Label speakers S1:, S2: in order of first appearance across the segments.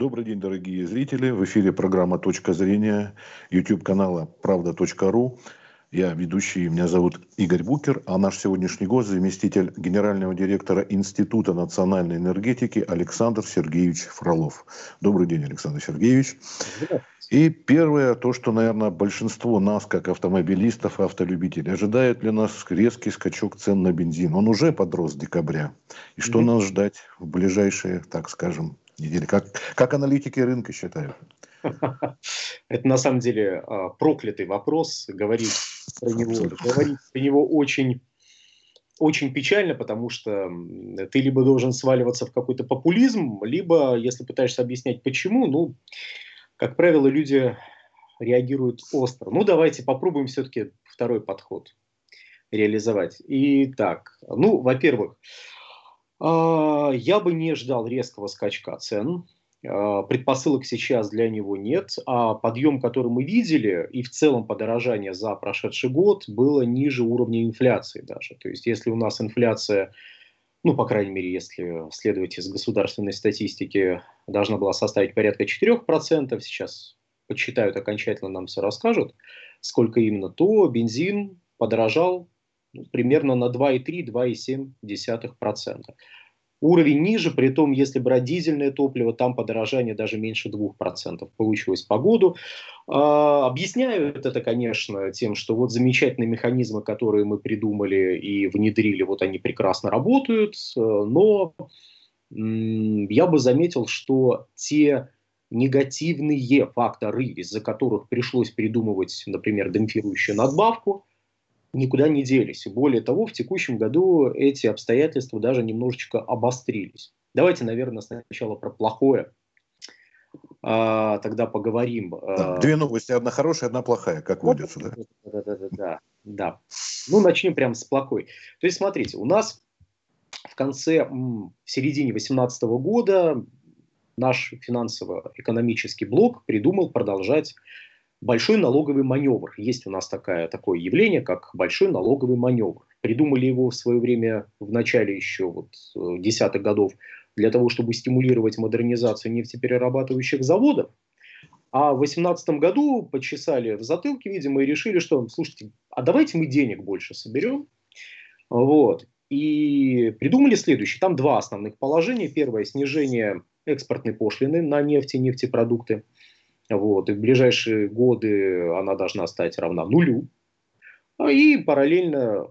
S1: Добрый день, дорогие зрители. В эфире программа «Точка зрения» YouTube канала «Правда.ру». Я ведущий, меня зовут Игорь Букер, а наш сегодняшний гость – заместитель генерального директора Института национальной энергетики Александр Сергеевич Фролов. Добрый день, Александр Сергеевич. И первое, то, что, наверное, большинство нас, как автомобилистов и автолюбителей, ожидает ли нас резкий скачок цен на бензин. Он уже подрос с декабря. И что mm-hmm. нас ждать в ближайшие, так скажем, недели? Как, как аналитики рынка считают?
S2: Это на самом деле а, проклятый вопрос. Говорить про него, говорить про него очень очень печально, потому что ты либо должен сваливаться в какой-то популизм, либо, если пытаешься объяснять почему, ну, как правило, люди реагируют остро. Ну, давайте попробуем все-таки второй подход реализовать. Итак, ну, во-первых, я бы не ждал резкого скачка цен. А, предпосылок сейчас для него нет, а подъем, который мы видели, и в целом подорожание за прошедший год было ниже уровня инфляции даже. То есть если у нас инфляция ну, по крайней мере, если следовать из государственной статистики, должна была составить порядка 4%, сейчас подсчитают окончательно, нам все расскажут, сколько именно, то бензин подорожал ну, примерно на 2,3-2,7%. Уровень ниже, при том, если брать дизельное топливо, там подорожание даже меньше 2% получилось по году. А, объясняют это, конечно, тем, что вот замечательные механизмы, которые мы придумали и внедрили, вот они прекрасно работают, но я бы заметил, что те негативные факторы, из-за которых пришлось придумывать, например, демпфирующую надбавку, никуда не делись. И более того, в текущем году эти обстоятельства даже немножечко обострились. Давайте, наверное, сначала про плохое. А, тогда поговорим.
S1: Да, две новости, одна хорошая, одна плохая, как водится, да?
S2: Да, да, да, да, да. Ну, начнем прямо с плохой. То есть, смотрите, у нас в конце, в середине 2018 года наш финансово-экономический блок придумал продолжать большой налоговый маневр. Есть у нас такая, такое явление, как большой налоговый маневр. Придумали его в свое время, в начале еще вот, э, десятых годов, для того, чтобы стимулировать модернизацию нефтеперерабатывающих заводов. А в 2018 году почесали в затылке, видимо, и решили, что, слушайте, а давайте мы денег больше соберем. Вот. И придумали следующее. Там два основных положения. Первое – снижение экспортной пошлины на нефть и нефтепродукты – вот, и в ближайшие годы она должна стать равна нулю. А и параллельно э,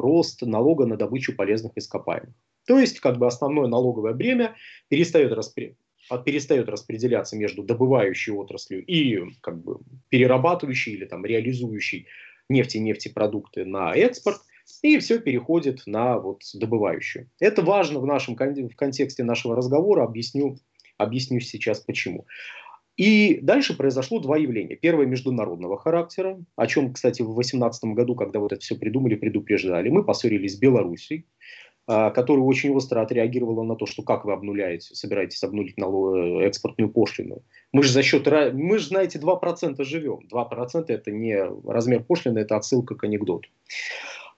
S2: рост налога на добычу полезных ископаемых. То есть, как бы основное налоговое бремя перестает, распри... перестает распределяться между добывающей отраслью и как бы, перерабатывающей или там, реализующей нефть и нефтепродукты на экспорт, и все переходит на вот, добывающую. Это важно в, нашем, в контексте нашего разговора, объясню, объясню сейчас почему. И дальше произошло два явления. Первое международного характера, о чем, кстати, в 2018 году, когда вот это все придумали, предупреждали. Мы поссорились с Белоруссией, а, которая очень остро отреагировала на то, что как вы обнуляете, собираетесь обнулить налог, э, экспортную пошлину. Мы же за счет, мы же, знаете, 2% живем. 2% это не размер пошлины, это отсылка к анекдоту.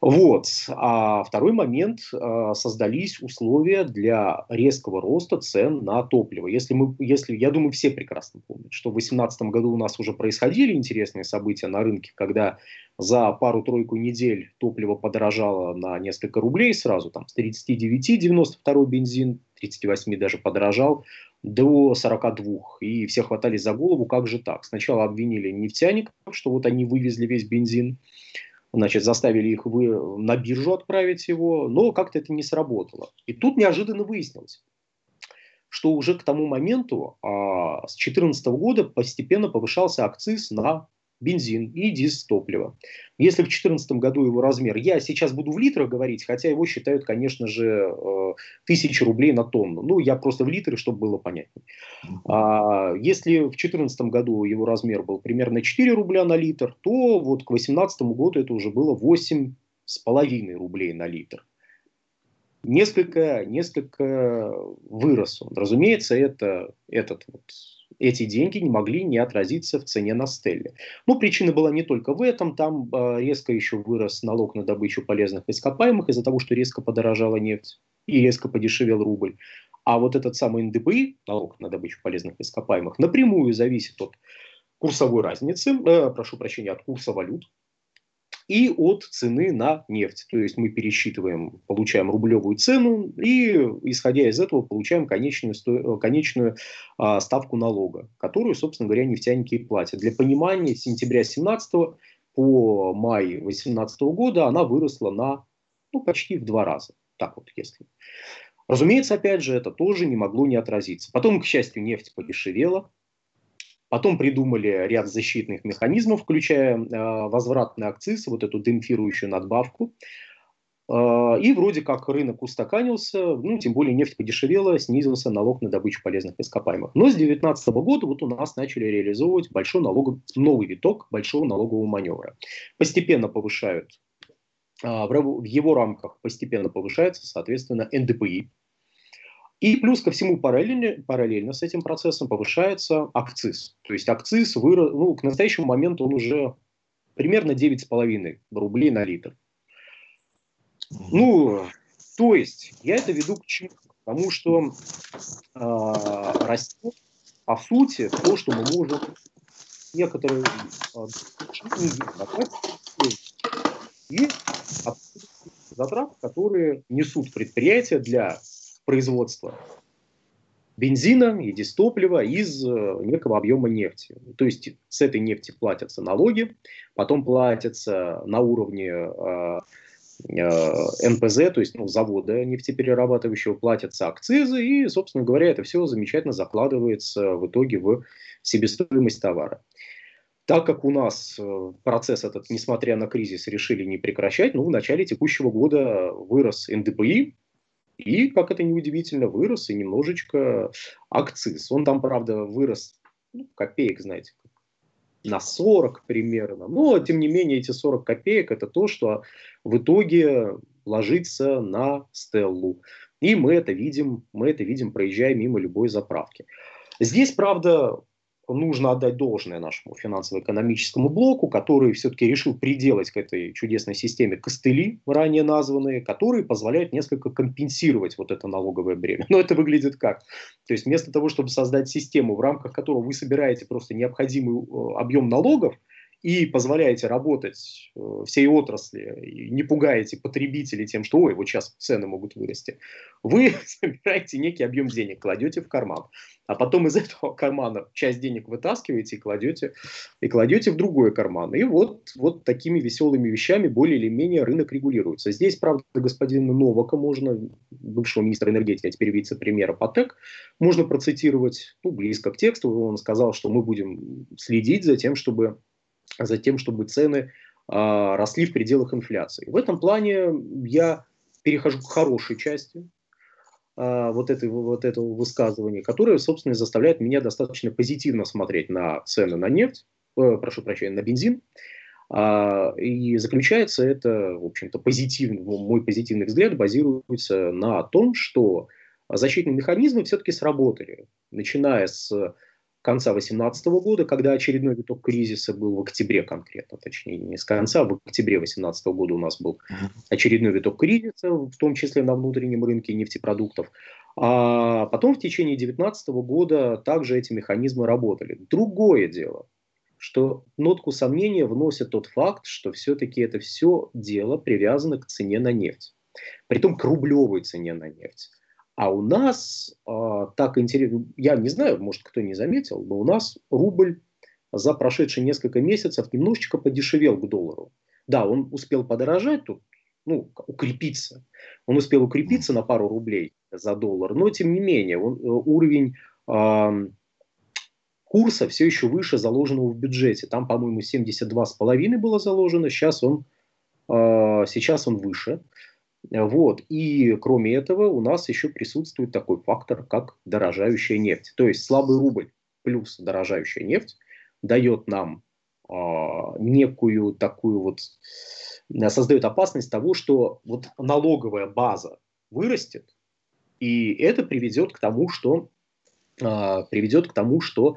S2: Вот. А второй момент, а, создались условия для резкого роста цен на топливо. Если мы, если, я думаю, все прекрасно помнят, что в 2018 году у нас уже происходили интересные события на рынке, когда за пару-тройку недель топливо подорожало на несколько рублей сразу, там с 39,92 бензин, 38 даже подорожал, до 42. И все хватались за голову, как же так? Сначала обвинили нефтяников, что вот они вывезли весь бензин, значит, заставили их вы, на биржу отправить его, но как-то это не сработало. И тут неожиданно выяснилось, что уже к тому моменту, а, с 2014 года, постепенно повышался акциз на бензин и дизтопливо. Если в 2014 году его размер, я сейчас буду в литрах говорить, хотя его считают, конечно же, э, тысячи рублей на тонну. Ну, я просто в литры, чтобы было понятнее. А, если в 2014 году его размер был примерно 4 рубля на литр, то вот к 2018 году это уже было 8,5 рублей на литр. Несколько, несколько вырос он. Разумеется, это, этот вот эти деньги не могли не отразиться в цене на стелле. Ну, причина была не только в этом, там э, резко еще вырос налог на добычу полезных ископаемых из-за того, что резко подорожала нефть и резко подешевел рубль. А вот этот самый НДПИ, налог на добычу полезных ископаемых, напрямую зависит от курсовой разницы, э, прошу прощения, от курса валют, и от цены на нефть. То есть мы пересчитываем, получаем рублевую цену и, исходя из этого, получаем конечную, сто... конечную а, ставку налога, которую, собственно говоря, нефтяники и платят. Для понимания, с сентября 2017 по май 2018 года она выросла на ну, почти в два раза. Так вот, если. Разумеется, опять же, это тоже не могло не отразиться. Потом, к счастью, нефть подешевела, Потом придумали ряд защитных механизмов, включая э, возвратный акциз, вот эту демпфирующую надбавку. Э, и вроде как рынок устаканился, ну, тем более нефть подешевела, снизился налог на добычу полезных ископаемых. Но с 2019 года вот у нас начали реализовывать большой налогов, новый виток большого налогового маневра. Постепенно повышают, э, в его рамках постепенно повышается, соответственно, НДПИ, и плюс ко всему параллельно, параллельно с этим процессом повышается акциз. То есть акциз вырос, ну, к настоящему моменту он уже примерно 9,5 рублей на литр. Ну, то есть, я это веду к чему? Потому что э, растет, по сути, то, что мы можем некоторые э, и затрат, которые несут предприятия для производства бензина и дистоплива из э, некого объема нефти. То есть с этой нефти платятся налоги, потом платятся на уровне э, э, НПЗ, то есть ну, завода нефтеперерабатывающего, платятся акцизы, и, собственно говоря, это все замечательно закладывается в итоге в себестоимость товара. Так как у нас процесс этот, несмотря на кризис, решили не прекращать, ну, в начале текущего года вырос НДПИ, и, как это неудивительно, вырос и немножечко акциз. Он там, правда, вырос ну, копеек, знаете, на 40 примерно. Но, тем не менее, эти 40 копеек – это то, что в итоге ложится на стеллу. И мы это видим, мы это видим, проезжая мимо любой заправки. Здесь, правда, нужно отдать должное нашему финансово-экономическому блоку, который все-таки решил приделать к этой чудесной системе костыли, ранее названные, которые позволяют несколько компенсировать вот это налоговое бремя. Но это выглядит как? То есть вместо того, чтобы создать систему, в рамках которой вы собираете просто необходимый э, объем налогов, и позволяете работать э, всей отрасли, не пугаете потребителей тем, что ой, вот сейчас цены могут вырасти, вы собираете некий объем денег, кладете в карман, а потом из этого кармана часть денег вытаскиваете и кладете, и кладете в другой карман. И вот, вот такими веселыми вещами более или менее рынок регулируется. Здесь, правда, господина Новака можно, бывшего министра энергетики, а теперь вице-премьера ПАТЭК, можно процитировать ну, близко к тексту. Он сказал, что мы будем следить за тем, чтобы за тем, чтобы цены а, росли в пределах инфляции. В этом плане я перехожу к хорошей части а, вот, этой, вот этого высказывания, которое, собственно, заставляет меня достаточно позитивно смотреть на цены на нефть, э, прошу прощения, на бензин. А, и заключается это, в общем-то, позитивный, мой позитивный взгляд базируется на том, что защитные механизмы все-таки сработали, начиная с конца 2018 года, когда очередной виток кризиса был в октябре конкретно, точнее не с конца, в октябре 2018 года у нас был очередной виток кризиса, в том числе на внутреннем рынке нефтепродуктов. А потом в течение 2019 года также эти механизмы работали. Другое дело, что нотку сомнения вносит тот факт, что все-таки это все дело привязано к цене на нефть. Притом к рублевой цене на нефть. А у нас а, так интересно, я не знаю, может кто не заметил, но у нас рубль за прошедшие несколько месяцев немножечко подешевел к доллару. Да, он успел подорожать тут, ну, укрепиться. Он успел укрепиться на пару рублей за доллар, но тем не менее он, э, уровень э, курса все еще выше заложенного в бюджете. Там, по-моему, 72,5 было заложено, сейчас он, э, сейчас он выше. Вот. И кроме этого у нас еще присутствует такой фактор, как дорожающая нефть. То есть слабый рубль плюс дорожающая нефть дает нам э, некую такую вот, создает опасность того, что вот налоговая база вырастет, и это приведет к тому, что э, приведет к тому, что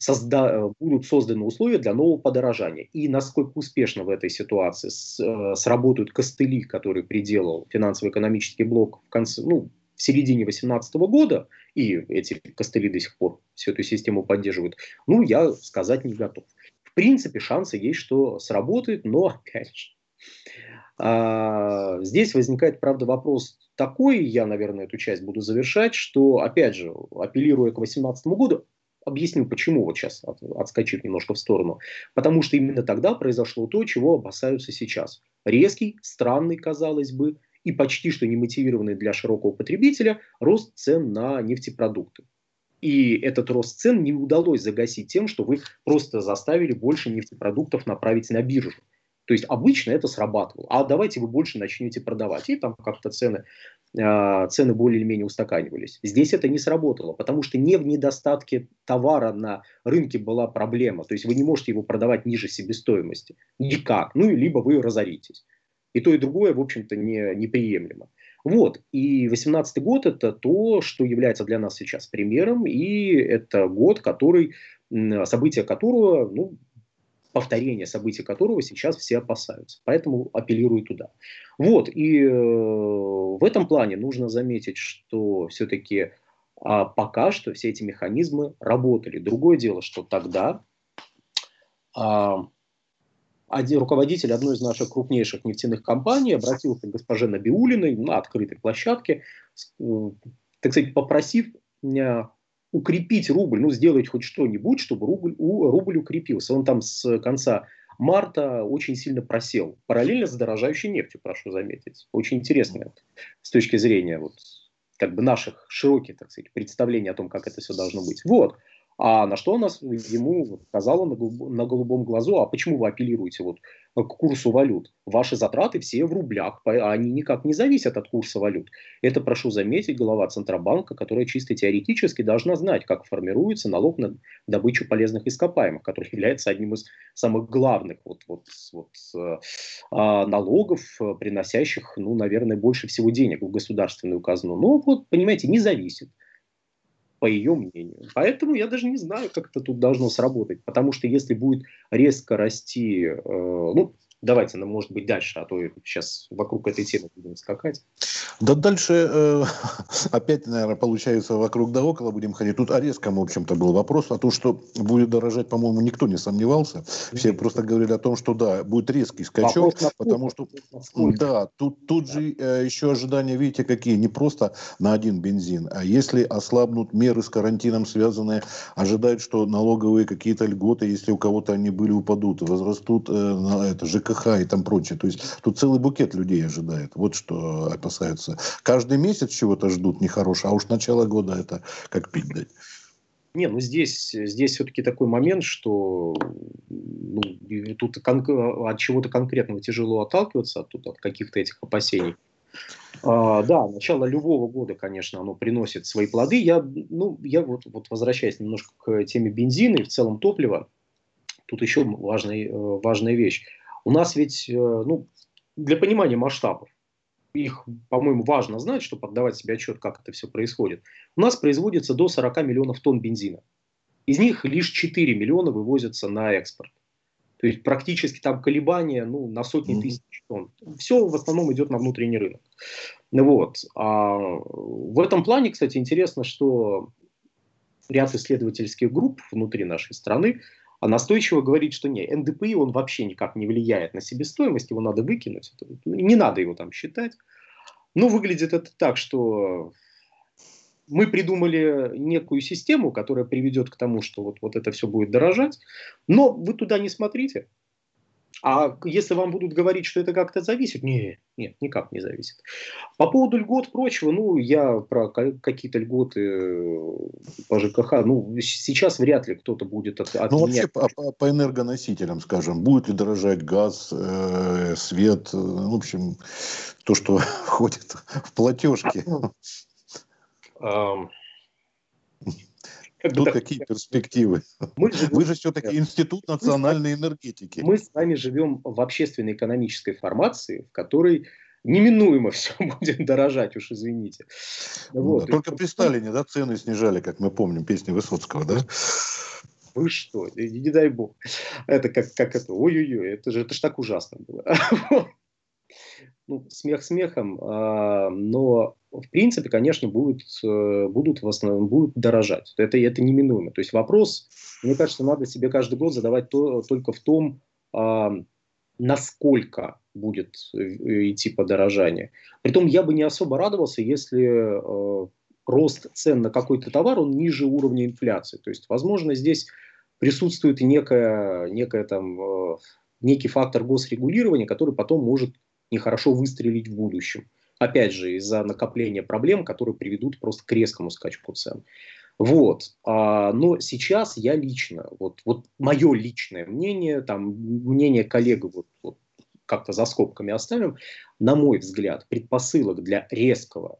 S2: созда будут созданы условия для нового подорожания. И насколько успешно в этой ситуации с, э, сработают костыли, которые приделал финансово-экономический блок в конце, ну, в середине 2018 года, и эти костыли до сих пор всю эту систему поддерживают, ну, я сказать не готов. В принципе, шансы есть, что сработает, но, опять же, а, здесь возникает, правда, вопрос такой, я, наверное, эту часть буду завершать, что, опять же, апеллируя к 2018 году, объясню, почему вот сейчас от, отскочив немножко в сторону. Потому что именно тогда произошло то, чего опасаются сейчас. Резкий, странный, казалось бы, и почти что не мотивированный для широкого потребителя рост цен на нефтепродукты. И этот рост цен не удалось загасить тем, что вы просто заставили больше нефтепродуктов направить на биржу. То есть обычно это срабатывало. А давайте вы больше начнете продавать. И там как-то цены, э, цены более или менее устаканивались. Здесь это не сработало, потому что не в недостатке товара на рынке была проблема. То есть вы не можете его продавать ниже себестоимости. Никак. Ну, либо вы разоритесь. И то, и другое, в общем-то, не, неприемлемо. Вот, и 18 год это то, что является для нас сейчас примером, и это год, который, события которого, ну, повторение событий которого сейчас все опасаются. Поэтому апеллирую туда. Вот, и э, в этом плане нужно заметить, что все-таки а, пока что все эти механизмы работали. Другое дело, что тогда а, один руководитель одной из наших крупнейших нефтяных компаний обратился к госпоже Набиулиной на открытой площадке, э, так сказать, попросив меня укрепить рубль, ну, сделать хоть что-нибудь, чтобы рубль, у, рубль укрепился. Он там с конца марта очень сильно просел. Параллельно с дорожающей нефтью, прошу заметить. Очень интересно с точки зрения вот, как бы наших широких, так сказать, представлений о том, как это все должно быть. Вот. А на что она ему сказала на, на голубом глазу, а почему вы апеллируете вот к курсу валют? Ваши затраты все в рублях, они никак не зависят от курса валют. Это, прошу заметить, глава Центробанка, которая чисто теоретически должна знать, как формируется налог на добычу полезных ископаемых, который является одним из самых главных вот, вот, вот, э, а, налогов, приносящих, ну, наверное, больше всего денег в государственную казну. Но вот, понимаете, не зависит по ее мнению. Поэтому я даже не знаю, как это тут должно сработать. Потому что если будет резко расти, э, ну, давайте, ну, может быть, дальше, а то сейчас вокруг этой темы будем скакать.
S1: Да дальше э, опять, наверное, получается вокруг да около будем ходить. Тут о резком, в общем-то, был вопрос. А то, что будет дорожать, по-моему, никто не сомневался. Все просто говорили о том, что да, будет резкий скачок, потому что да, тут, тут да. же э, еще ожидания, видите, какие, не просто на один бензин, а если ослабнут меры с карантином связанные, ожидают, что налоговые какие-то льготы, если у кого-то они были, упадут, возрастут э, на это, ЖКХ и там прочее. То есть тут целый букет людей ожидает. Вот что опасаются. Каждый месяц чего-то ждут нехорошего, а уж начало года это как пить дать.
S2: Не, ну здесь, здесь все-таки такой момент, что ну, тут от чего-то конкретного тяжело отталкиваться, тут от каких-то этих опасений. А, да, начало любого года, конечно, оно приносит свои плоды. Я, ну, я вот, вот возвращаясь немножко к теме бензина и в целом топлива, тут еще важная, э, важная вещь. У нас ведь, э, ну, для понимания масштабов, их, по-моему, важно знать, чтобы отдавать себе отчет, как это все происходит. У нас производится до 40 миллионов тонн бензина. Из них лишь 4 миллиона вывозятся на экспорт. То есть практически там колебания ну, на сотни mm-hmm. тысяч тонн. Все в основном идет на внутренний рынок. Вот. А в этом плане, кстати, интересно, что ряд исследовательских групп внутри нашей страны настойчиво говорит, что не, НДПИ он вообще никак не влияет на себестоимость, его надо выкинуть, не надо его там считать. Ну, выглядит это так, что мы придумали некую систему, которая приведет к тому, что вот, вот это все будет дорожать, но вы туда не смотрите. А если вам будут говорить, что это как-то зависит, нет, нет, никак не зависит. По поводу льгот прочего, ну, я про какие-то льготы э, по ЖКХ, ну, сейчас вряд ли кто-то будет от,
S1: от Ну, вообще по, по, по энергоносителям, скажем, будет ли дорожать газ, э, свет, э, в общем, то, что входит в платежки. Как Тут так, какие перспективы? Мы живем, Вы же все-таки институт национальной энергетики.
S2: Мы с вами живем в общественной экономической формации, в которой неминуемо все будет дорожать, уж извините.
S1: Ну, вот. да, только при Сталине да, цены снижали, как мы помним, песни Высоцкого, да?
S2: Вы что? Не, не дай бог. Это как, как это? Ой-ой-ой, это же, это же так ужасно было. ну, смех смехом, а, но в принципе, конечно, будут, э, будут в основном будут дорожать. Это, это неминуемо. То есть вопрос, мне кажется, надо себе каждый год задавать то, только в том, а, насколько будет э, идти подорожание. Притом я бы не особо радовался, если э, рост цен на какой-то товар, он ниже уровня инфляции. То есть, возможно, здесь присутствует некая, некая там, э, некий фактор госрегулирования, который потом может нехорошо выстрелить в будущем. Опять же, из-за накопления проблем, которые приведут просто к резкому скачку цен. Вот. А, но сейчас я лично, вот, вот мое личное мнение, там, мнение коллег, вот, вот как-то за скобками оставим, на мой взгляд, предпосылок для резкого,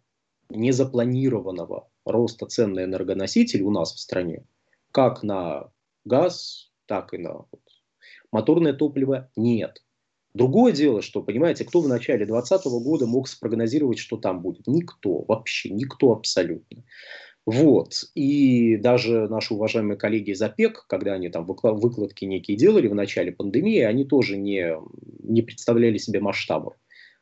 S2: незапланированного роста цен на энергоносители у нас в стране, как на газ, так и на вот, моторное топливо, нет. Другое дело, что, понимаете, кто в начале 2020 года мог спрогнозировать, что там будет? Никто, вообще никто абсолютно. Вот. И даже наши уважаемые коллеги из ОПЕК, когда они там выкладки некие делали в начале пандемии, они тоже не, не представляли себе масштабов.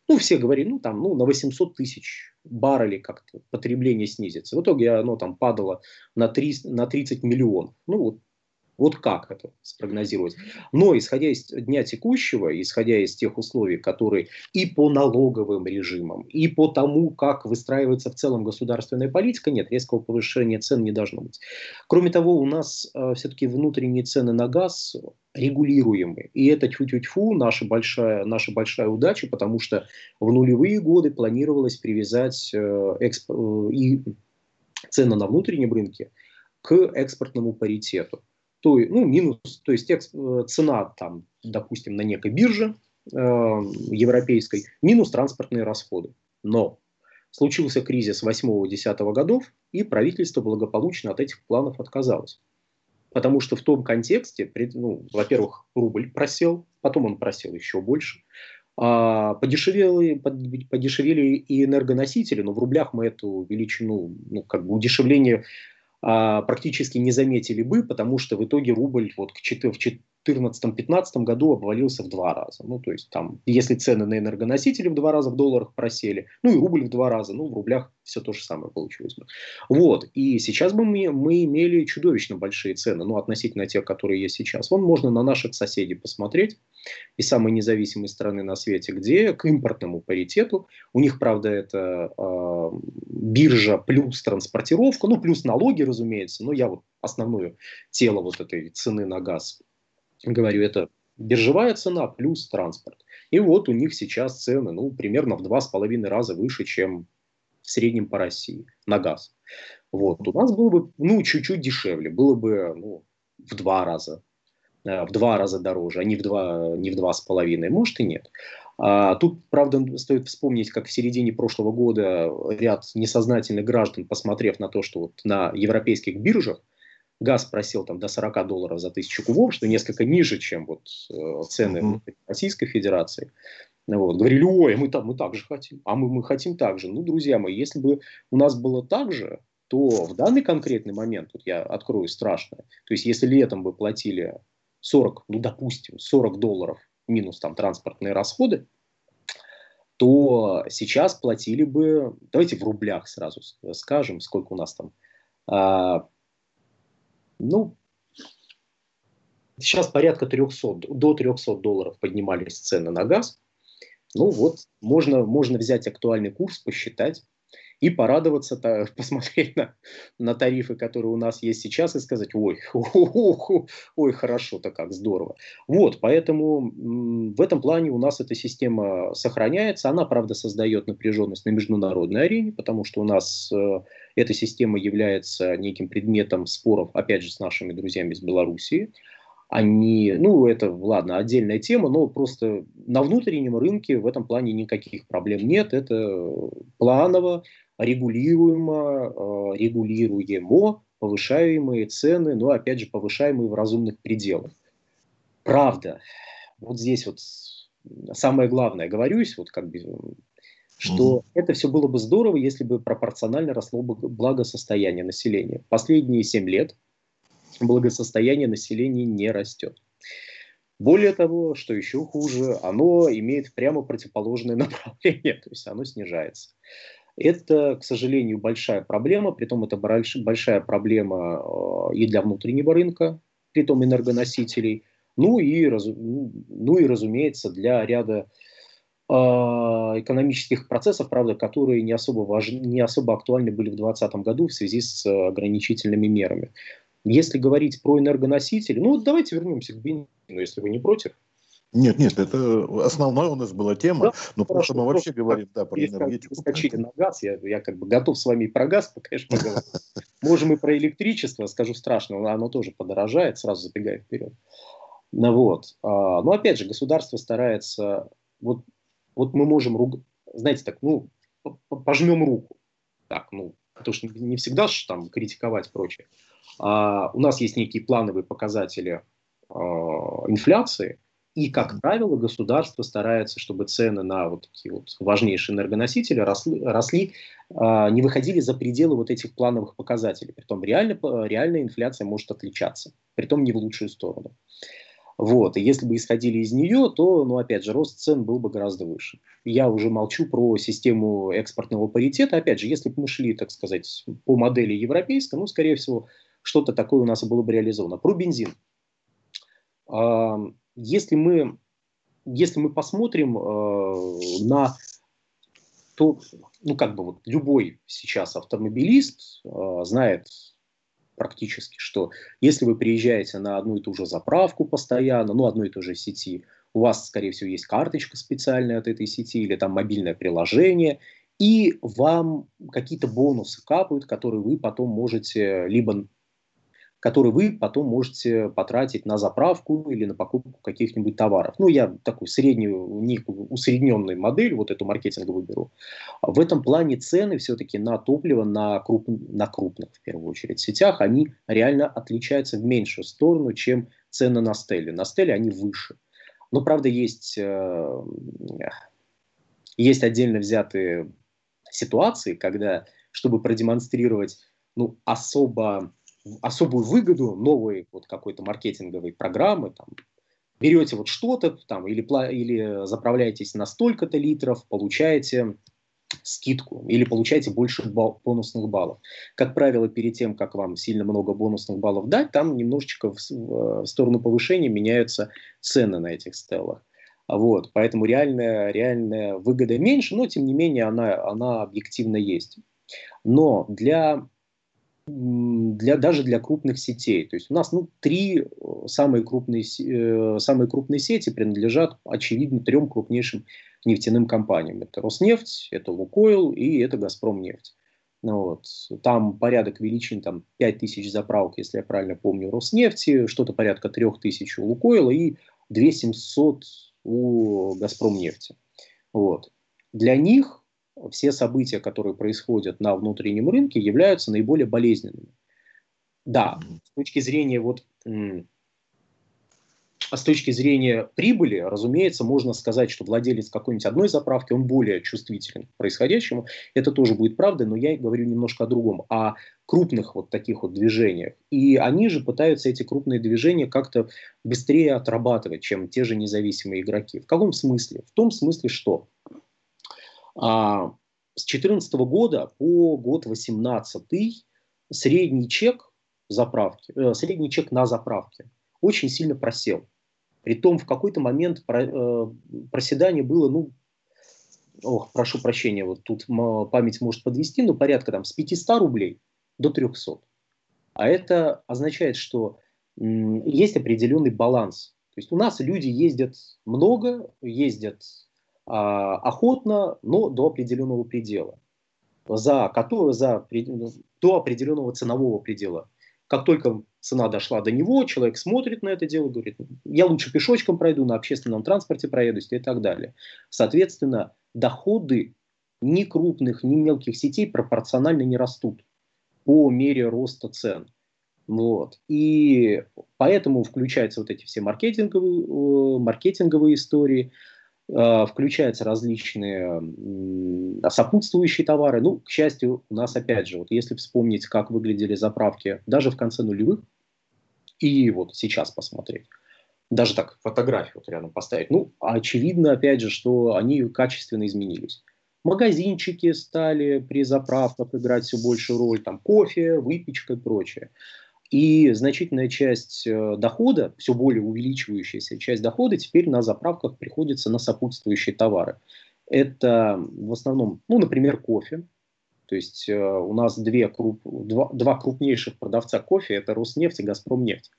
S2: Ну, все говорили, ну, там, ну, на 800 тысяч баррелей как-то потребление снизится. В итоге оно там падало на, 3, на 30 миллионов. Ну, вот вот как это спрогнозировать? Но исходя из дня текущего, исходя из тех условий, которые и по налоговым режимам, и по тому, как выстраивается в целом государственная политика, нет, резкого повышения цен не должно быть. Кроме того, у нас э, все-таки внутренние цены на газ регулируемы. И это тьфу-тьфу-тьфу, наша большая, наша большая удача, потому что в нулевые годы планировалось привязать э, эксп... э, и цены на внутреннем рынке к экспортному паритету то, ну, минус, то есть э, цена там, допустим, на некой бирже э, европейской, минус транспортные расходы. Но случился кризис 8-10 годов, и правительство благополучно от этих планов отказалось. Потому что в том контексте, ну, во-первых, рубль просел, потом он просел еще больше, а, подешевели, подешевели и энергоносители, но в рублях мы эту величину, ну, как бы удешевление практически не заметили бы, потому что в итоге рубль вот к 4, в 2014-2015 году обвалился в два раза. Ну, то есть там, если цены на энергоносители в два раза в долларах просели, ну и рубль в два раза, ну в рублях все то же самое получилось бы. Вот, и сейчас бы мы, мы имели чудовищно большие цены, ну, относительно тех, которые есть сейчас. Вон можно на наших соседей посмотреть, и самой независимой страны на свете, где к импортному паритету, у них, правда, это э, биржа плюс транспортировка, ну, плюс налоги, разумеется, но я вот основное тело вот этой цены на газ говорю, это биржевая цена плюс транспорт. И вот у них сейчас цены, ну, примерно в два с половиной раза выше, чем в среднем по России на газ. Вот. У нас было бы, ну, чуть-чуть дешевле, было бы, ну, в два раза, в два раза дороже, а не в два, не в два с половиной, может и нет. А, тут, правда, стоит вспомнить, как в середине прошлого года ряд несознательных граждан, посмотрев на то, что вот на европейских биржах газ просел там до 40 долларов за тысячу кубов, что несколько ниже, чем вот э, цены mm-hmm. Российской Федерации. Вот. Говорили, ой, мы, там, мы так же хотим, а мы, мы хотим так же. Ну, друзья мои, если бы у нас было так же, то в данный конкретный момент, вот я открою страшное, то есть если летом бы платили 40, ну, допустим, 40 долларов минус там транспортные расходы, то сейчас платили бы, давайте в рублях сразу скажем, сколько у нас там, а, ну, сейчас порядка 300, до 300 долларов поднимались цены на газ. Ну вот, можно, можно взять актуальный курс, посчитать и порадоваться, посмотреть на, на тарифы, которые у нас есть сейчас, и сказать, ой, ой, ой хорошо-то как, здорово. Вот, поэтому в этом плане у нас эта система сохраняется. Она, правда, создает напряженность на международной арене, потому что у нас э, эта система является неким предметом споров, опять же, с нашими друзьями из Белоруссии они, ну, это, ладно, отдельная тема, но просто на внутреннем рынке в этом плане никаких проблем нет. Это планово, регулируемо, э, регулируемо повышаемые цены, но, опять же, повышаемые в разумных пределах. Правда, вот здесь вот самое главное, говорюсь, вот как бы, что mm-hmm. это все было бы здорово, если бы пропорционально росло бы благосостояние населения. Последние 7 лет благосостояние населения не растет. Более того, что еще хуже, оно имеет прямо противоположное направление, то есть оно снижается. Это, к сожалению, большая проблема, притом это большая проблема э, и для внутреннего рынка, притом энергоносителей, ну и, ну и разумеется, для ряда э, экономических процессов, правда, которые не особо, важны, не особо актуальны были в 2020 году в связи с ограничительными мерами. Если говорить про энергоносители, ну давайте вернемся к бензину, если вы не против.
S1: Нет, нет, это основная у нас была тема, да, но просто мы вообще говорим да, про энергетику.
S2: Скачили на газ, я, я как бы готов с вами и про газ, конечно, поговорить. Можем и про электричество, скажу страшно, оно тоже подорожает, сразу забегая вперед. Ну, вот. А, но опять же, государство старается, вот, вот мы можем, руг... знаете, так, ну, пожмем руку. Так, ну, потому что не всегда же там критиковать прочее. А, у нас есть некие плановые показатели а, инфляции, и, как правило, государство старается, чтобы цены на вот такие вот важнейшие энергоносители росли, росли э, не выходили за пределы вот этих плановых показателей. Притом реально, реальная инфляция может отличаться, притом не в лучшую сторону. Вот. И если бы исходили из нее, то, ну, опять же, рост цен был бы гораздо выше. Я уже молчу про систему экспортного паритета. Опять же, если бы мы шли, так сказать, по модели европейской, ну, скорее всего, что-то такое у нас было бы реализовано. Про бензин если мы, если мы посмотрим э, на то, ну как бы вот любой сейчас автомобилист э, знает практически, что если вы приезжаете на одну и ту же заправку постоянно, ну одной и той же сети, у вас, скорее всего, есть карточка специальная от этой сети или там мобильное приложение, и вам какие-то бонусы капают, которые вы потом можете либо который вы потом можете потратить на заправку или на покупку каких-нибудь товаров. Ну, я такую среднюю, некую усредненную модель, вот эту маркетинговую беру. В этом плане цены все-таки на топливо на, круп, на крупных, в первую очередь, сетях, они реально отличаются в меньшую сторону, чем цены на стеле. На стеле они выше. Но, правда, есть, э, есть отдельно взятые ситуации, когда, чтобы продемонстрировать ну, особо особую выгоду новой вот какой-то маркетинговой программы, там, берете вот что-то там или, или заправляетесь на столько-то литров, получаете скидку или получаете больше бал, бонусных баллов. Как правило, перед тем, как вам сильно много бонусных баллов дать, там немножечко в, в сторону повышения меняются цены на этих стеллах. Вот, поэтому реальная, реальная выгода меньше, но тем не менее она, она объективно есть. Но для для, даже для крупных сетей. То есть у нас ну, три э, самые крупные, э, самые крупные сети принадлежат, очевидно, трем крупнейшим нефтяным компаниям. Это Роснефть, это Лукойл и это Газпромнефть. Ну, вот. Там порядок величин, там 5 тысяч заправок, если я правильно помню, Роснефти, что-то порядка 3 тысяч у Лукойла и 2700 у Газпромнефти. Вот. Для них все события, которые происходят на внутреннем рынке, являются наиболее болезненными. Да, с точки зрения вот а с точки зрения прибыли, разумеется, можно сказать, что владелец какой-нибудь одной заправки, он более чувствителен к происходящему. Это тоже будет правда, но я говорю немножко о другом, о крупных вот таких вот движениях. И они же пытаются эти крупные движения как-то быстрее отрабатывать, чем те же независимые игроки. В каком смысле? В том смысле, что а, с 2014 года по год 2018 средний чек заправки, э, средний чек на заправке очень сильно просел. Притом в какой-то момент про, э, проседание было, ну, ох, прошу прощения, вот тут память может подвести, но порядка там с 500 рублей до 300. А это означает, что м, есть определенный баланс. То есть у нас люди ездят много, ездят охотно, но до определенного предела, за который, за, до определенного ценового предела. Как только цена дошла до него, человек смотрит на это дело, говорит, я лучше пешочком пройду, на общественном транспорте проедусь и так далее. Соответственно, доходы ни крупных, ни мелких сетей пропорционально не растут по мере роста цен. Вот. И поэтому включаются вот эти все маркетинговые, маркетинговые истории, Э, включаются различные сопутствующие товары. Ну, к счастью, у нас опять же, вот если вспомнить, как выглядели заправки даже в конце нулевых, и вот сейчас посмотреть, даже так фотографию вот рядом поставить, ну, очевидно, опять же, что они качественно изменились. Магазинчики стали при заправках играть все большую роль, там кофе, выпечка и прочее. И значительная часть э, дохода, все более увеличивающаяся часть дохода теперь на заправках приходится на сопутствующие товары. Это в основном, ну, например, кофе. То есть э, у нас две круп, два, два крупнейших продавца кофе – это Роснефть и Газпромнефть.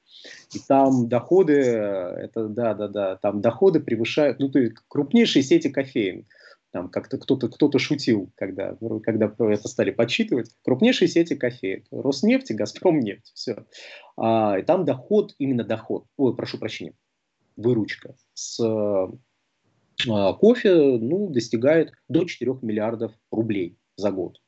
S2: И там доходы, это да-да-да, там доходы превышают, ну, то есть крупнейшие сети кофеин – там как-то кто-то кто шутил, когда, когда это стали подсчитывать, крупнейшие сети кофеек, Роснефть и Газпромнефть, все. А, и там доход, именно доход, ой, прошу прощения, выручка с а, кофе ну, достигает до 4 миллиардов рублей за год.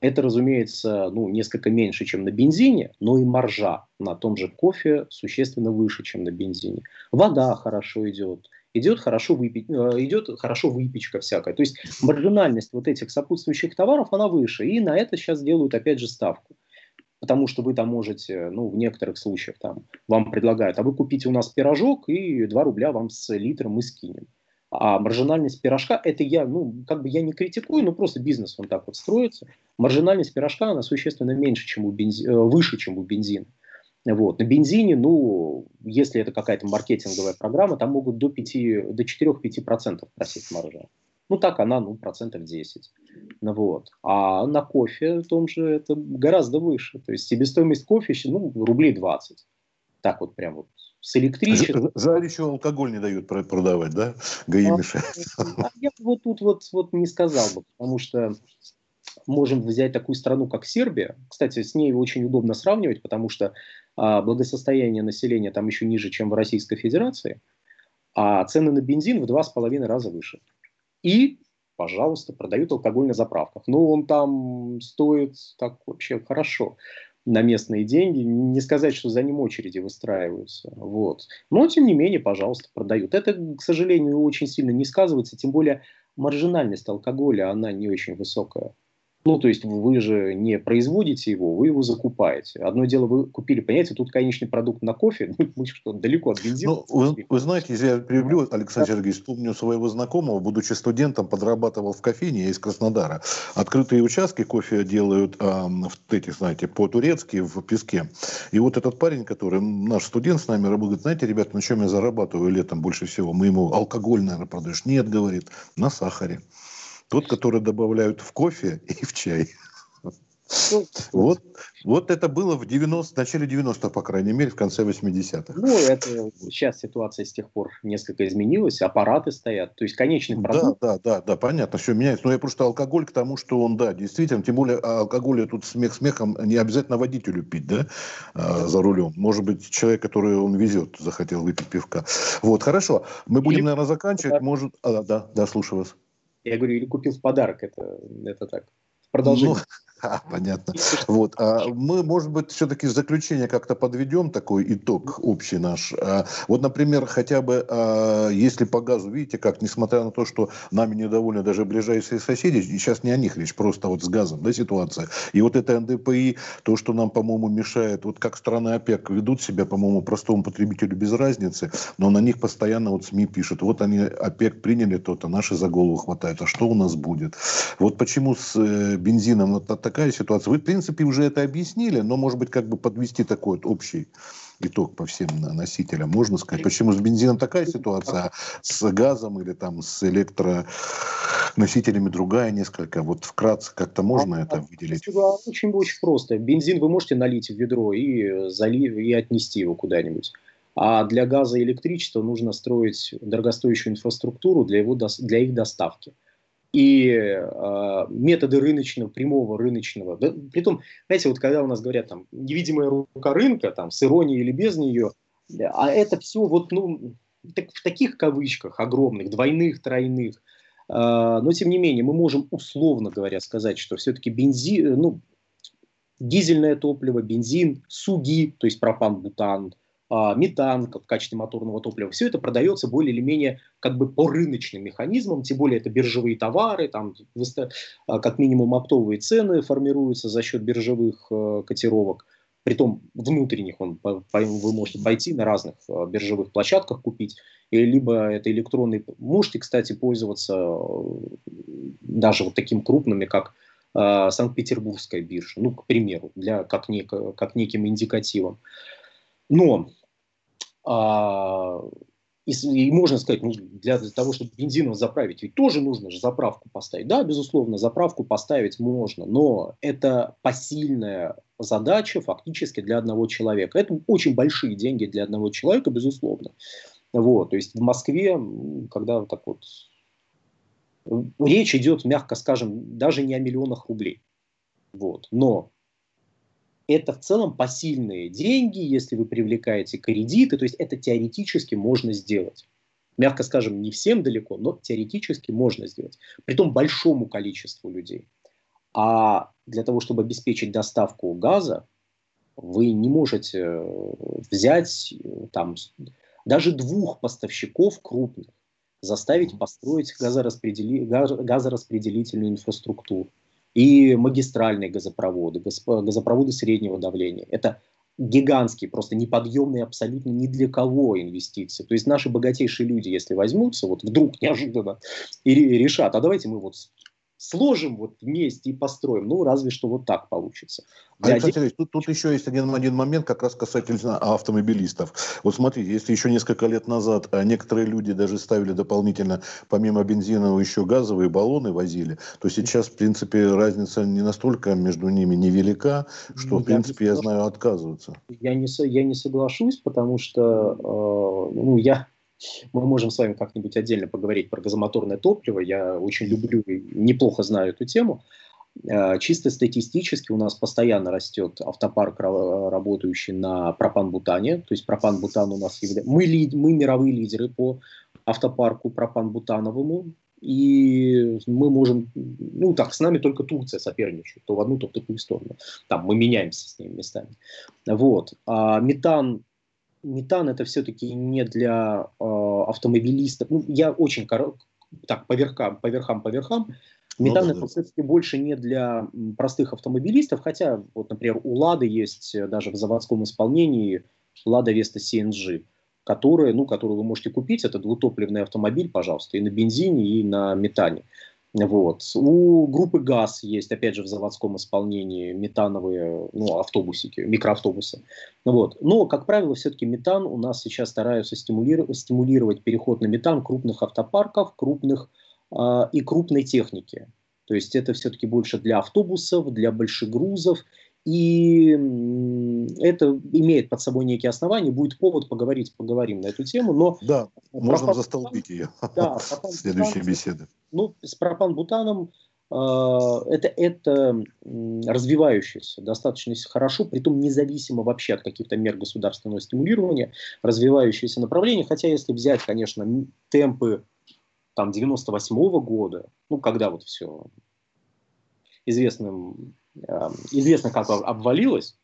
S2: Это, разумеется, ну, несколько меньше, чем на бензине, но и маржа на том же кофе существенно выше, чем на бензине. Вода хорошо идет, идет хорошо, выпить, э, идет хорошо выпечка всякая. То есть маржинальность вот этих сопутствующих товаров, она выше. И на это сейчас делают опять же ставку. Потому что вы там можете, ну, в некоторых случаях там вам предлагают, а вы купите у нас пирожок и 2 рубля вам с литром мы скинем. А маржинальность пирожка, это я, ну, как бы я не критикую, но просто бизнес он так вот строится. Маржинальность пирожка, она существенно меньше, чем у бензина, э, выше, чем у бензина. Вот. На бензине, ну, если это какая-то маркетинговая программа, там могут до, 5, до 4-5% просить маржа. Ну, так она, ну, процентов 10. Ну, вот. А на кофе в том же это гораздо выше. То есть себестоимость кофе, ну, рублей 20. Так вот прям вот с электричеством.
S1: Жаль, еще алкоголь не дают продавать, да? ГАИ а, мешает.
S2: А я вот тут вот, вот не сказал бы, потому что можем взять такую страну, как Сербия. Кстати, с ней очень удобно сравнивать, потому что а, благосостояние населения там еще ниже, чем в Российской Федерации, а цены на бензин в два с половиной раза выше. И, пожалуйста, продают алкоголь на заправках. Ну, он там стоит так вообще хорошо на местные деньги. Не сказать, что за ним очереди выстраиваются. Вот. Но, тем не менее, пожалуйста, продают. Это, к сожалению, очень сильно не сказывается, тем более маржинальность алкоголя, она не очень высокая. Ну, то есть вы же не производите его, вы его закупаете. Одно дело, вы купили, понимаете, тут конечный продукт на кофе, ну, мы что, далеко от бензина. Ну,
S1: вы, вы знаете, если я привлю, Александр Сергеевич, помню своего знакомого, будучи студентом, подрабатывал в кофейне, я из Краснодара. Открытые участки кофе делают в этих, знаете, по-турецки, в песке. И вот этот парень, который наш студент с нами работает, знаете, ребята, на чем я зарабатываю летом больше всего? Мы ему алкоголь, наверное, продаешь. Нет, говорит, на сахаре. Тот, который добавляют в кофе и в чай. Ну, вот, вот это было в 90, в начале 90-х, по крайней мере, в конце 80-х.
S2: Ну, это сейчас ситуация с тех пор несколько изменилась, аппараты стоят, то есть конечный продукт.
S1: Да, да, да, да, понятно, все меняется. Но я просто алкоголь к тому, что он, да, действительно, тем более а алкоголь тут смех смехом, не обязательно водителю пить, да, а, за рулем. Может быть, человек, который он везет, захотел выпить пивка. Вот, хорошо, мы будем, наверное, заканчивать. Может, а, да, да, слушаю вас.
S2: Я говорю, или купил в подарок, это, это так. Продолжение. Ну,
S1: а, понятно. Вот. А мы, может быть, все-таки заключение как-то подведем, такой итог общий наш. А, вот, например, хотя бы, а, если по газу, видите, как, несмотря на то, что нами недовольны даже ближайшие соседи, сейчас не о них речь, просто вот с газом, да, ситуация. И вот это НДПИ, то, что нам, по-моему, мешает, вот как страны ОПЕК ведут себя, по-моему, простому потребителю без разницы, но на них постоянно вот СМИ пишут, вот они ОПЕК приняли то-то, наши за голову хватает, а что у нас будет? Вот почему с э, бензином вот такая ситуация. Вы, в принципе, уже это объяснили, но, может быть, как бы подвести такой вот общий итог по всем носителям, можно сказать. Почему с бензином такая ситуация, а с газом или там с электроносителями другая несколько? Вот вкратце как-то можно а, это выделить?
S2: Очень, очень просто. Бензин вы можете налить в ведро и, залить, и отнести его куда-нибудь. А для газа и электричества нужно строить дорогостоящую инфраструктуру для, его, для их доставки и э, методы рыночного, прямого рыночного. Да, притом, знаете, вот когда у нас говорят там невидимая рука рынка, там с иронией или без нее, а это все вот, ну, так, в таких кавычках огромных, двойных, тройных, э, но тем не менее мы можем условно говоря сказать, что все-таки бензин, ну, дизельное топливо, бензин, суги, то есть пропан-бутан, метан в качестве моторного топлива, все это продается более или менее как бы по рыночным механизмам, тем более это биржевые товары, там а, как минимум оптовые цены формируются за счет биржевых э, котировок, притом внутренних он, вы можете пойти на разных э, биржевых площадках купить, либо это электронный, можете, кстати, пользоваться даже вот таким крупными, как э, Санкт-Петербургская биржа, ну, к примеру, для, как, нек, как неким индикативом. Но а, и, и можно сказать, ну, для того, чтобы бензином заправить, ведь тоже нужно же заправку поставить. Да, безусловно, заправку поставить можно, но это посильная задача фактически для одного человека. Это очень большие деньги для одного человека, безусловно. Вот, то есть в Москве, когда вот так вот речь идет, мягко скажем, даже не о миллионах рублей. Вот. Но это в целом посильные деньги, если вы привлекаете кредиты, то есть это теоретически можно сделать. Мягко скажем, не всем далеко, но теоретически можно сделать. Притом большому количеству людей. А для того, чтобы обеспечить доставку газа, вы не можете э, взять э, там даже двух поставщиков крупных, заставить построить газораспредели... газораспределительную инфраструктуру и магистральные газопроводы, газопроводы среднего давления. Это гигантские, просто неподъемные абсолютно ни для кого инвестиции. То есть наши богатейшие люди, если возьмутся, вот вдруг неожиданно и решат, а давайте мы вот сложим вот вместе и построим. Ну, разве что вот так получится.
S1: А, Александр Сергеевич, тут, тут еще есть один, один момент, как раз касательно автомобилистов. Вот смотрите, если еще несколько лет назад а, некоторые люди даже ставили дополнительно, помимо бензинового, еще газовые баллоны возили, то сейчас, в принципе, разница не настолько между ними невелика, что, в принципе, я знаю, отказываются.
S2: Я не, я не соглашусь, потому что э, ну, я мы можем с вами как-нибудь отдельно поговорить про газомоторное топливо. Я очень люблю и неплохо знаю эту тему. Э, чисто статистически у нас постоянно растет автопарк, работающий на пропан-бутане. То есть пропан-бутан у нас является... Мы, ли... мы мировые лидеры по автопарку пропан-бутановому. И мы можем, ну так, с нами только Турция соперничает, то в одну, то в другую сторону. Там мы меняемся с ними местами. Вот. А метан метан это все-таки не для э, автомобилистов. Ну, я очень коротко, так, по верхам, по верхам, по верхам. Метан ну, да, это все-таки больше не для простых автомобилистов, хотя, вот, например, у Лады есть э, даже в заводском исполнении Лада Веста CNG, которая, ну, которую вы можете купить, это двутопливный автомобиль, пожалуйста, и на бензине, и на метане. Вот. У группы ГАЗ есть, опять же, в заводском исполнении метановые ну, автобусики, микроавтобусы. Вот. Но, как правило, все-таки метан у нас сейчас стараются стимулировать, стимулировать переход на метан крупных автопарков, крупных э, и крупной техники. То есть это все-таки больше для автобусов, для больших грузов и это имеет под собой некие основания, будет повод поговорить, поговорим на эту тему. Но
S1: да, можем застолбить ее да, в следующей беседе.
S2: Ну, с пропан-бутаном э, это, это развивающееся достаточно хорошо, притом независимо вообще от каких-то мер государственного стимулирования, развивающееся направление. Хотя если взять, конечно, темпы там 98 -го года, ну, когда вот все известным известно, как обвалилось.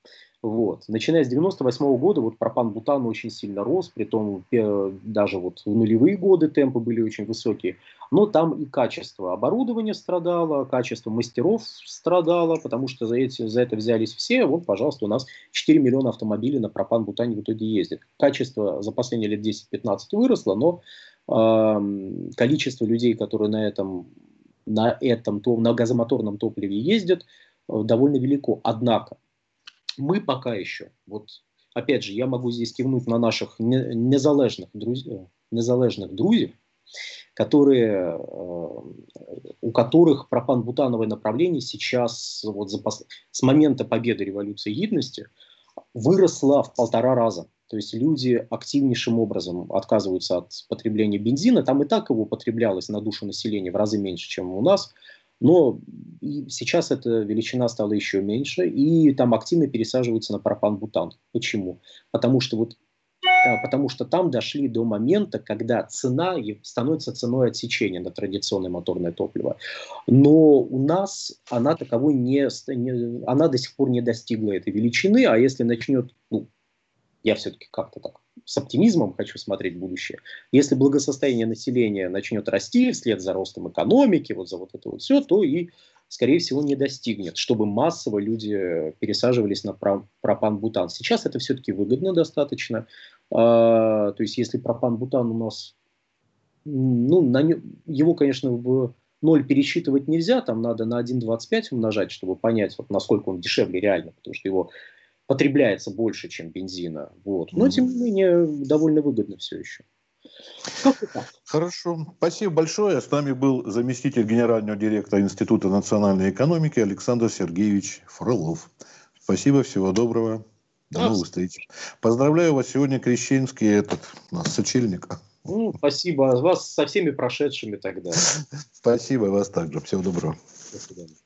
S2: Вот. Начиная с 98 -го года вот пропан-бутан очень сильно рос, при том даже вот в нулевые годы темпы были очень высокие. Но там и качество оборудования страдало, качество мастеров страдало, потому что за, эти, за это взялись все. Вот, пожалуйста, у нас 4 миллиона автомобилей на пропан-бутане в итоге ездит. Качество за последние лет 10-15 выросло, но э, количество людей, которые на этом, на этом на газомоторном топливе ездят, Э, довольно велико. Однако мы пока еще, вот опять же, я могу здесь кивнуть на наших незалежных, друзей, э, незалежных друзей, которые, э, у которых пропан-бутановое направление сейчас вот за, с момента победы революции гидности выросло в полтора раза. То есть люди активнейшим образом отказываются от потребления бензина. Там и так его потреблялось на душу населения в разы меньше, чем у нас. Но сейчас эта величина стала еще меньше, и там активно пересаживаются на пропан-бутан. Почему? Потому что вот э, потому что там дошли до момента, когда цена становится ценой отсечения на традиционное моторное топливо. Но у нас она таковой не, она до сих пор не достигла этой величины, а если начнет, ну, я все-таки как-то так с оптимизмом хочу смотреть будущее. Если благосостояние населения начнет расти вслед за ростом экономики, вот за вот это вот все, то и, скорее всего, не достигнет, чтобы массово люди пересаживались на пропан-бутан. Сейчас это все-таки выгодно достаточно. А, то есть, если пропан-бутан у нас, ну, на, его, конечно, в 0 пересчитывать нельзя, там надо на 1,25 умножать, чтобы понять, вот, насколько он дешевле реально, потому что его потребляется больше, чем бензина. Вот. Но, тем не менее, довольно выгодно все еще.
S1: Хорошо. Спасибо большое. С нами был заместитель генерального директора Института национальной экономики Александр Сергеевич Фролов. Спасибо, всего доброго. До да. новых встреч. Поздравляю вас сегодня, Крещенский, этот, нас сочельник.
S2: Ну, спасибо. Вас со всеми прошедшими тогда.
S1: Спасибо, вас также. Всего доброго. До свидания.